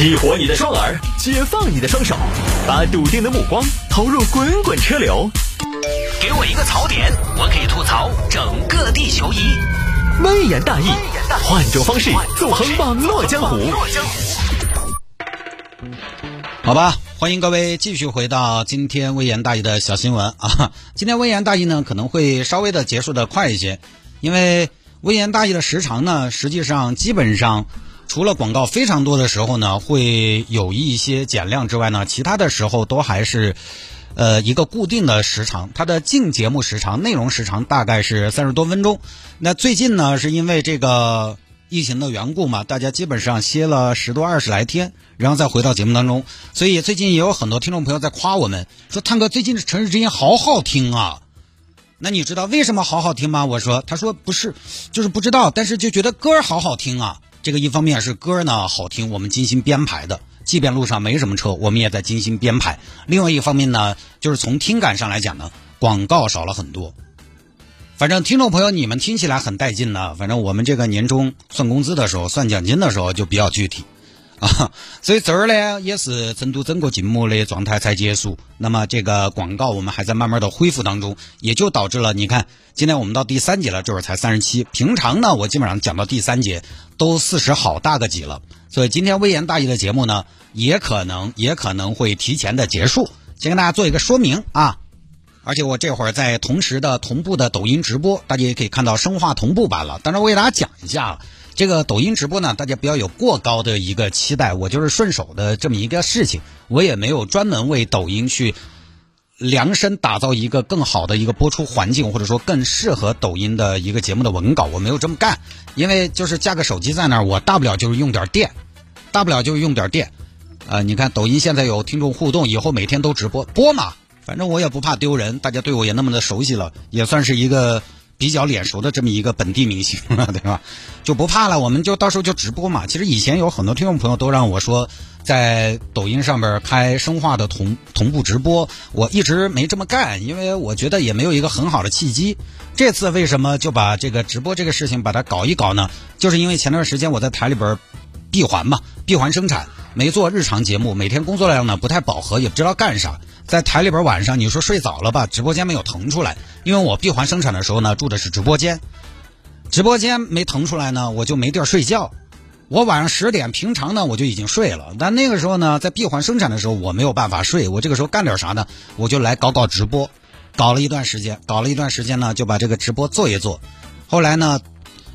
激活你的双耳，解放你的双手，把笃定的目光投入滚滚车流。给我一个槽点，我可以吐槽整个地球仪。微言大义，换种方式纵横网络江湖。好吧，欢迎各位继续回到今天微言大义的小新闻啊。今天微言大义呢可能会稍微的结束的快一些，因为微言大义的时长呢，实际上基本上除了广告非常多的时候呢，会有一些减量之外呢，其他的时候都还是呃一个固定的时长。它的净节目时长、内容时长大概是三十多分钟。那最近呢，是因为这个。疫情的缘故嘛，大家基本上歇了十多二十来天，然后再回到节目当中。所以最近也有很多听众朋友在夸我们，说探哥最近的《城市之音》好好听啊。那你知道为什么好好听吗？我说，他说不是，就是不知道，但是就觉得歌儿好好听啊。这个一方面是歌呢好听，我们精心编排的，即便路上没什么车，我们也在精心编排。另外一方面呢，就是从听感上来讲呢，广告少了很多。反正听众朋友，你们听起来很带劲呢。反正我们这个年终算工资的时候、算奖金的时候就比较具体啊。所以这儿呢，也是成都整个静默的状态才结束。那么这个广告我们还在慢慢的恢复当中，也就导致了你看，今天我们到第三节了，这会儿才三十七。平常呢，我基本上讲到第三节都四十好大个几了。所以今天微言大义的节目呢，也可能也可能会提前的结束。先跟大家做一个说明啊。而且我这会儿在同时的同步的抖音直播，大家也可以看到生化同步版了。当然，我给大家讲一下，这个抖音直播呢，大家不要有过高的一个期待，我就是顺手的这么一个事情，我也没有专门为抖音去量身打造一个更好的一个播出环境，或者说更适合抖音的一个节目的文稿，我没有这么干，因为就是架个手机在那儿，我大不了就是用点电，大不了就是用点电。呃，你看抖音现在有听众互动，以后每天都直播播嘛。反正我也不怕丢人，大家对我也那么的熟悉了，也算是一个比较脸熟的这么一个本地明星了，对吧？就不怕了，我们就到时候就直播嘛。其实以前有很多听众朋友都让我说，在抖音上边开生化的同同步直播，我一直没这么干，因为我觉得也没有一个很好的契机。这次为什么就把这个直播这个事情把它搞一搞呢？就是因为前段时间我在台里边闭环嘛，闭环生产，没做日常节目，每天工作量呢不太饱和，也不知道干啥。在台里边晚上，你说睡早了吧？直播间没有腾出来，因为我闭环生产的时候呢，住的是直播间，直播间没腾出来呢，我就没地儿睡觉。我晚上十点，平常呢我就已经睡了，但那个时候呢，在闭环生产的时候，我没有办法睡。我这个时候干点啥呢？我就来搞搞直播，搞了一段时间，搞了一段时间呢，就把这个直播做一做。后来呢，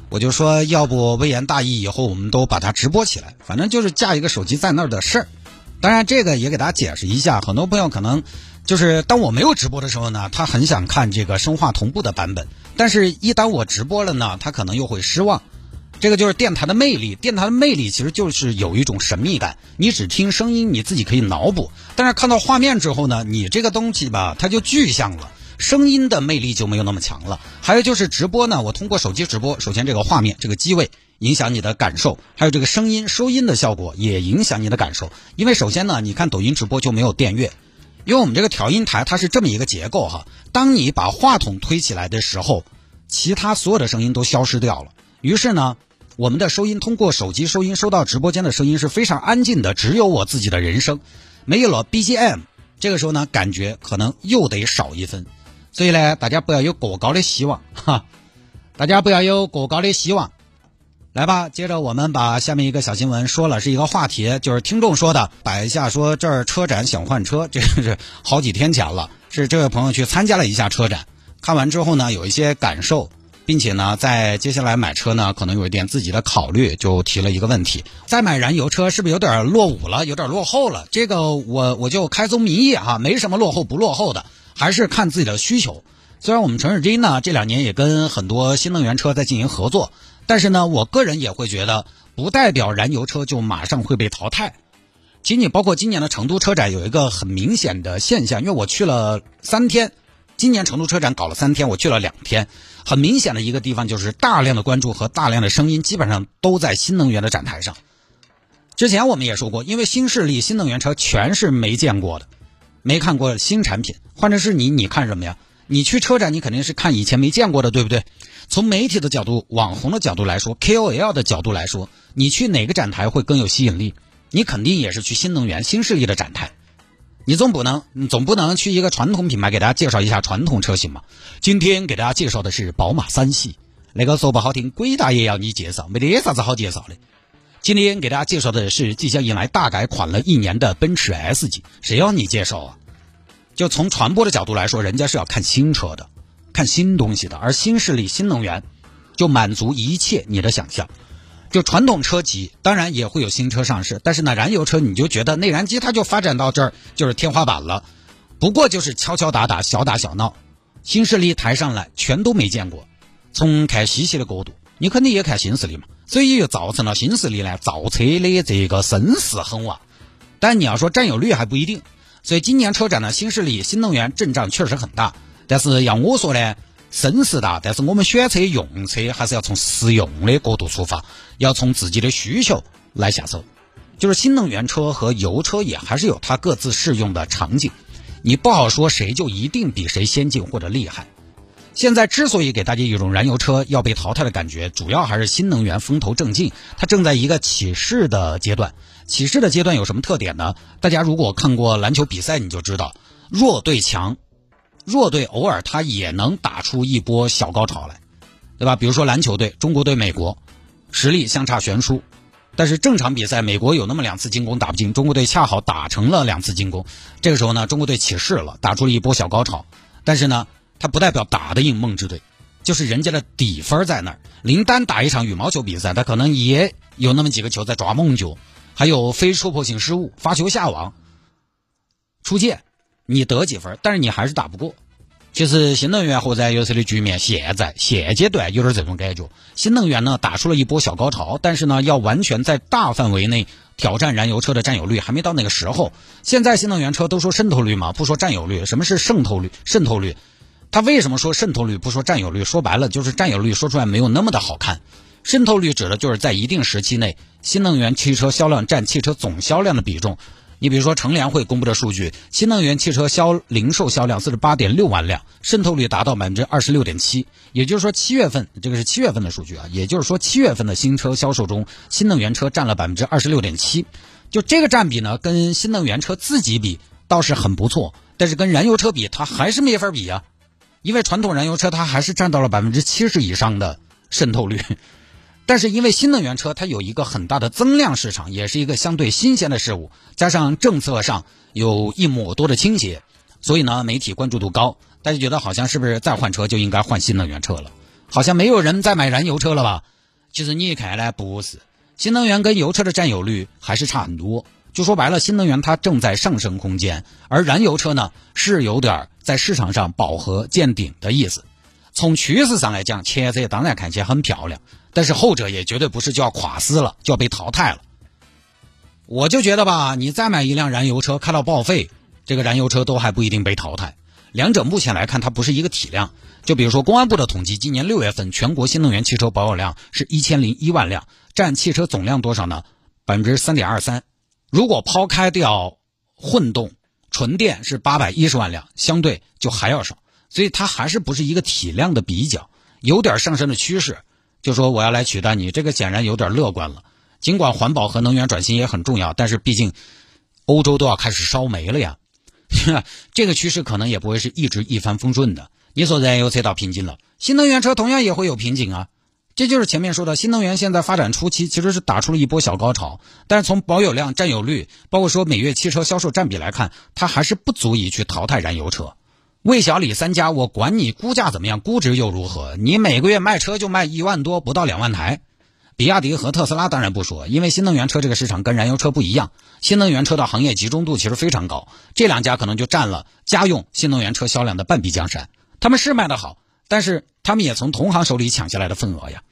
我就说，要不微言大义，以后我们都把它直播起来，反正就是架一个手机在那儿的事儿。当然，这个也给大家解释一下。很多朋友可能就是当我没有直播的时候呢，他很想看这个生化同步的版本。但是，一当我直播了呢，他可能又会失望。这个就是电台的魅力。电台的魅力其实就是有一种神秘感。你只听声音，你自己可以脑补；但是看到画面之后呢，你这个东西吧，它就具象了。声音的魅力就没有那么强了。还有就是直播呢，我通过手机直播，首先这个画面，这个机位。影响你的感受，还有这个声音收音的效果也影响你的感受。因为首先呢，你看抖音直播就没有电乐，因为我们这个调音台它是这么一个结构哈。当你把话筒推起来的时候，其他所有的声音都消失掉了。于是呢，我们的收音通过手机收音收到直播间的声音是非常安静的，只有我自己的人声，没有了 BGM。这个时候呢，感觉可能又得少一分。所以呢，大家不要有过高的希望 哈，大家不要有过高的希望。来吧，接着我们把下面一个小新闻说了，是一个话题，就是听众说的，摆一下说这儿车展想换车，这 是好几天前了，是这位朋友去参加了一下车展，看完之后呢，有一些感受，并且呢，在接下来买车呢，可能有一点自己的考虑，就提了一个问题：再买燃油车是不是有点落伍了，有点落后了？这个我我就开宗明义哈，没什么落后不落后的，还是看自己的需求。虽然我们城市之音呢这两年也跟很多新能源车在进行合作。但是呢，我个人也会觉得，不代表燃油车就马上会被淘汰。仅仅包括今年的成都车展有一个很明显的现象，因为我去了三天，今年成都车展搞了三天，我去了两天，很明显的一个地方就是大量的关注和大量的声音基本上都在新能源的展台上。之前我们也说过，因为新势力新能源车全是没见过的，没看过新产品。换成是你，你看什么呀？你去车展，你肯定是看以前没见过的，对不对？从媒体的角度、网红的角度来说，KOL 的角度来说，你去哪个展台会更有吸引力？你肯定也是去新能源、新势力的展台。你总不能总不能去一个传统品牌给大家介绍一下传统车型嘛？今天给大家介绍的是宝马三系，那个说不好听，鬼大爷要你介绍，没得啥子好介绍的。今天给大家介绍的是即将迎来大改款了一年的奔驰 S 级，谁要你介绍啊？就从传播的角度来说，人家是要看新车的，看新东西的，而新势力、新能源就满足一切你的想象。就传统车企当然也会有新车上市，但是呢，燃油车你就觉得内燃机它就发展到这儿就是天花板了，不过就是敲敲打打、小打小闹。新势力抬上来全都没见过。从看稀奇的角度，你肯定也看新势力嘛，所以就造成了新势力呢造车的这个声势很旺。但你要说占有率还不一定，所以今年车展呢，新势力、新能源阵仗确实很大。但是要我说呢？声势大，但是我们选车用车还是要从实用的角度出发，要从自己的需求来下手。就是新能源车和油车也还是有它各自适用的场景，你不好说谁就一定比谁先进或者厉害。现在之所以给大家一种燃油车要被淘汰的感觉，主要还是新能源风头正劲，它正在一个起势的阶段。起势的阶段有什么特点呢？大家如果看过篮球比赛，你就知道弱对强。弱队偶尔他也能打出一波小高潮来，对吧？比如说篮球队，中国队美国，实力相差悬殊，但是正常比赛，美国有那么两次进攻打不进，中国队恰好打成了两次进攻。这个时候呢，中国队起势了，打出了一波小高潮。但是呢，它不代表打得赢梦之队，就是人家的底分在那儿。林丹打一场羽毛球比赛，他可能也有那么几个球在抓梦球，还有非戳破性失误，发球下网，出界。你得几分，但是你还是打不过。其实新能源和燃油车的局面现在现阶段有点这种感觉。新能源呢打出了一波小高潮，但是呢要完全在大范围内挑战燃油车的占有率还没到那个时候。现在新能源车都说渗透率嘛，不说占有率。什么是渗透率？渗透率，它为什么说渗透率不说占有率？说白了就是占有率说出来没有那么的好看。渗透率指的就是在一定时期内，新能源汽车销量占汽车总销量的比重。你比如说，乘联会公布的数据，新能源汽车销零售销量四十八点六万辆，渗透率达到百分之二十六点七。也就是说，七月份这个是七月份的数据啊，也就是说，七月份的新车销售中，新能源车占了百分之二十六点七。就这个占比呢，跟新能源车自己比倒是很不错，但是跟燃油车比，它还是没法比啊。因为传统燃油车它还是占到了百分之七十以上的渗透率。但是因为新能源车它有一个很大的增量市场，也是一个相对新鲜的事物，加上政策上有一抹多的倾斜，所以呢媒体关注度高，大家觉得好像是不是再换车就应该换新能源车了？好像没有人再买燃油车了吧？其实你看来，不是，新能源跟油车的占有率还是差很多。就说白了，新能源它正在上升空间，而燃油车呢是有点儿在市场上饱和见顶的意思。从趋势上来讲，前者当然看起来很漂亮。但是后者也绝对不是就要垮死了，就要被淘汰了。我就觉得吧，你再买一辆燃油车开到报废，这个燃油车都还不一定被淘汰。两者目前来看，它不是一个体量。就比如说公安部的统计，今年六月份全国新能源汽车保有量是一千零一万辆，占汽车总量多少呢？百分之三点二三。如果抛开掉混动，纯电是八百一十万辆，相对就还要少。所以它还是不是一个体量的比较，有点上升的趋势。就说我要来取代你，这个显然有点乐观了。尽管环保和能源转型也很重要，但是毕竟欧洲都要开始烧煤了呀，这个趋势可能也不会是一直一帆风顺的。你说燃油车到瓶颈了，新能源车同样也会有瓶颈啊。这就是前面说的新能源现在发展初期，其实是打出了一波小高潮，但是从保有量、占有率，包括说每月汽车销售占比来看，它还是不足以去淘汰燃油车。魏小李三家，我管你估价怎么样，估值又如何？你每个月卖车就卖一万多，不到两万台。比亚迪和特斯拉当然不说，因为新能源车这个市场跟燃油车不一样，新能源车的行业集中度其实非常高，这两家可能就占了家用新能源车销量的半壁江山。他们是卖得好，但是他们也从同行手里抢下来的份额呀。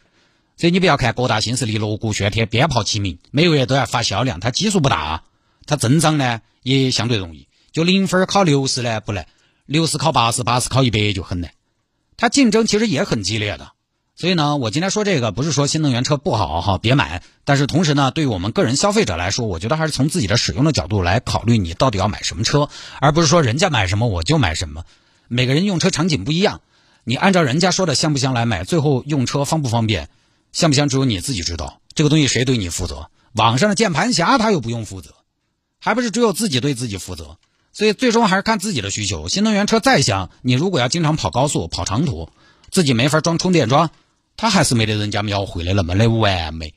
所以你不要看各大新势力锣鼓喧天、鞭炮齐鸣，每个月都要发销量，它基数不大，它增长呢也相对容易。就零分考六十呢不难。六十考八十，八十考一百就很难。它竞争其实也很激烈的，所以呢，我今天说这个不是说新能源车不好哈，别买。但是同时呢，对于我们个人消费者来说，我觉得还是从自己的使用的角度来考虑，你到底要买什么车，而不是说人家买什么我就买什么。每个人用车场景不一样，你按照人家说的香不香来买，最后用车方不方便，香不香只有你自己知道。这个东西谁对你负责？网上的键盘侠他又不用负责，还不是只有自己对自己负责。所以最终还是看自己的需求。新能源车再香，你如果要经常跑高速、跑长途，自己没法装充电桩，它还是没得人家描绘的那么的完美。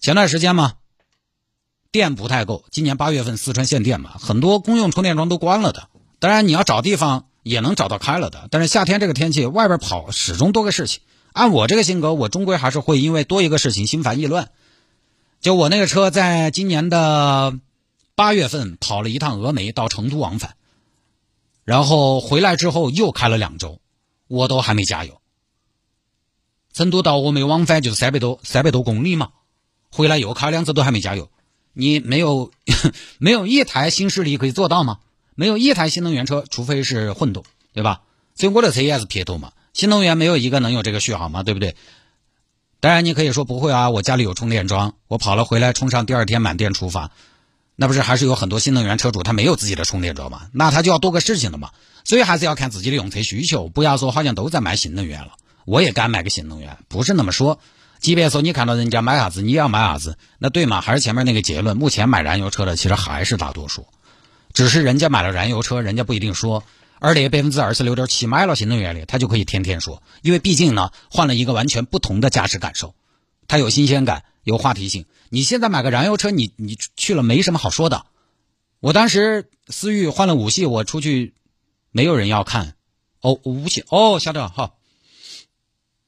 前段时间嘛，电不太够，今年八月份四川限电嘛，很多公用充电桩都关了的。当然你要找地方也能找到开了的，但是夏天这个天气外边跑始终多个事情。按我这个性格，我终归还是会因为多一个事情心烦意乱。就我那个车，在今年的八月份跑了一趟峨眉到成都往返，然后回来之后又开了两周，我都还没加油。成都到峨眉往返就是三百多三百多公里嘛，回来又开两周都还没加油。你没有 没有一台新势力可以做到吗？没有一台新能源车，除非是混动，对吧？所以我的车也是撇头嘛。新能源没有一个能有这个续航嘛，对不对？当然你可以说不会啊，我家里有充电桩，我跑了回来充上，第二天满电出发，那不是还是有很多新能源车主他没有自己的充电桩嘛？那他就要多个事情了嘛。所以还是要看自己的用车需求，不要说好像都在卖新能源了。我也敢买个新能源，不是那么说。即便说你看到人家买啥子，你也要买啥子，那对嘛？还是前面那个结论，目前买燃油车的其实还是大多数，只是人家买了燃油车，人家不一定说。而且百分之二十六点七买了新能源的，他就可以天天说，因为毕竟呢，换了一个完全不同的驾驶感受，它有新鲜感，有话题性。你现在买个燃油车，你你去了没什么好说的。我当时思域换了五系，我出去没有人要看，哦五系哦晓得哈，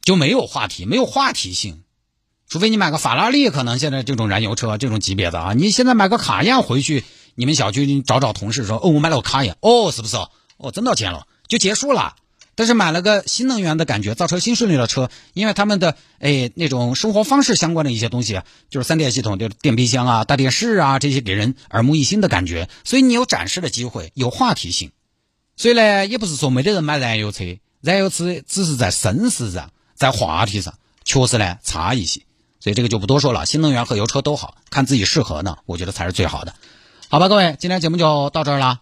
就没有话题，没有话题性。除非你买个法拉利，可能现在这种燃油车这种级别的啊，你现在买个卡宴回去，你们小区找找同事说，哦我买了个卡宴，哦是不是？哦，哦挣到钱了就结束了，但是买了个新能源的感觉，造车新势力的车，因为他们的哎那种生活方式相关的一些东西，就是三电系统，就是电冰箱啊、大电视啊这些给人耳目一新的感觉，所以你有展示的机会，有话题性。所以呢，也不是说没得人买燃油车，燃油车只是在声势上，在话题上确实呢差一些，所以这个就不多说了。新能源和油车都好看自己适合呢，我觉得才是最好的。好吧，各位，今天节目就到这儿了。